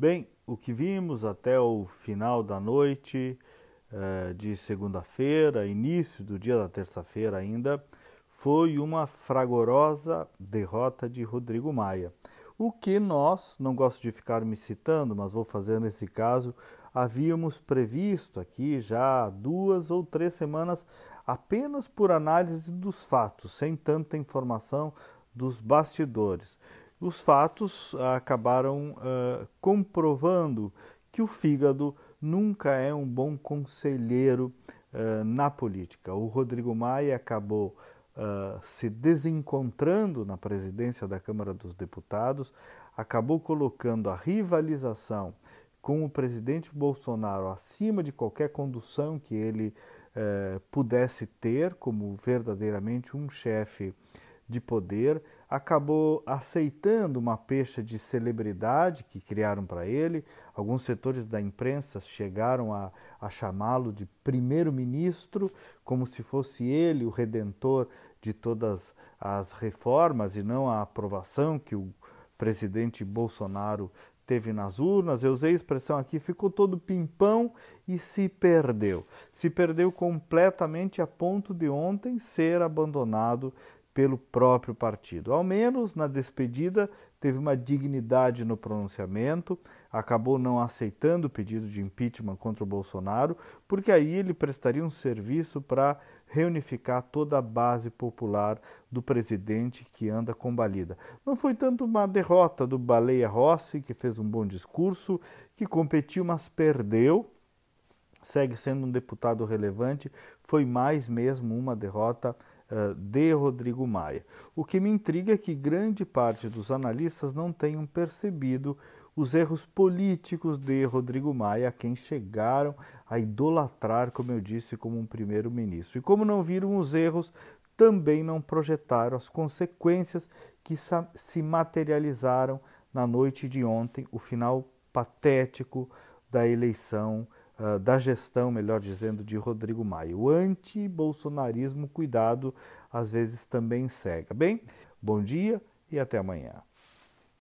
Bem, o que vimos até o final da noite eh, de segunda-feira, início do dia da terça-feira ainda, foi uma fragorosa derrota de Rodrigo Maia. O que nós, não gosto de ficar me citando, mas vou fazer nesse caso, havíamos previsto aqui já duas ou três semanas apenas por análise dos fatos, sem tanta informação dos bastidores. Os fatos acabaram uh, comprovando que o fígado nunca é um bom conselheiro uh, na política. O Rodrigo Maia acabou uh, se desencontrando na presidência da Câmara dos Deputados, acabou colocando a rivalização com o presidente Bolsonaro acima de qualquer condução que ele pudesse ter como verdadeiramente um chefe de poder, acabou aceitando uma pecha de celebridade que criaram para ele. Alguns setores da imprensa chegaram a, a chamá-lo de primeiro-ministro, como se fosse ele o redentor de todas as reformas e não a aprovação que o presidente Bolsonaro teve nas urnas. Eu usei a expressão aqui, ficou todo pimpão e se perdeu. Se perdeu completamente a ponto de ontem ser abandonado pelo próprio partido. Ao menos na despedida teve uma dignidade no pronunciamento, acabou não aceitando o pedido de impeachment contra o Bolsonaro, porque aí ele prestaria um serviço para reunificar toda a base popular do presidente que anda combalida. Não foi tanto uma derrota do Baleia Rossi, que fez um bom discurso, que competiu, mas perdeu, segue sendo um deputado relevante, foi mais mesmo uma derrota de Rodrigo Maia. O que me intriga é que grande parte dos analistas não tenham percebido os erros políticos de Rodrigo Maia, a quem chegaram a idolatrar, como eu disse, como um primeiro-ministro. E como não viram os erros, também não projetaram as consequências que se materializaram na noite de ontem, o final patético da eleição ah, da gestão, melhor dizendo, de Rodrigo Maia. O anti-bolsonarismo, cuidado, às vezes também cega. Bem, bom dia e até amanhã.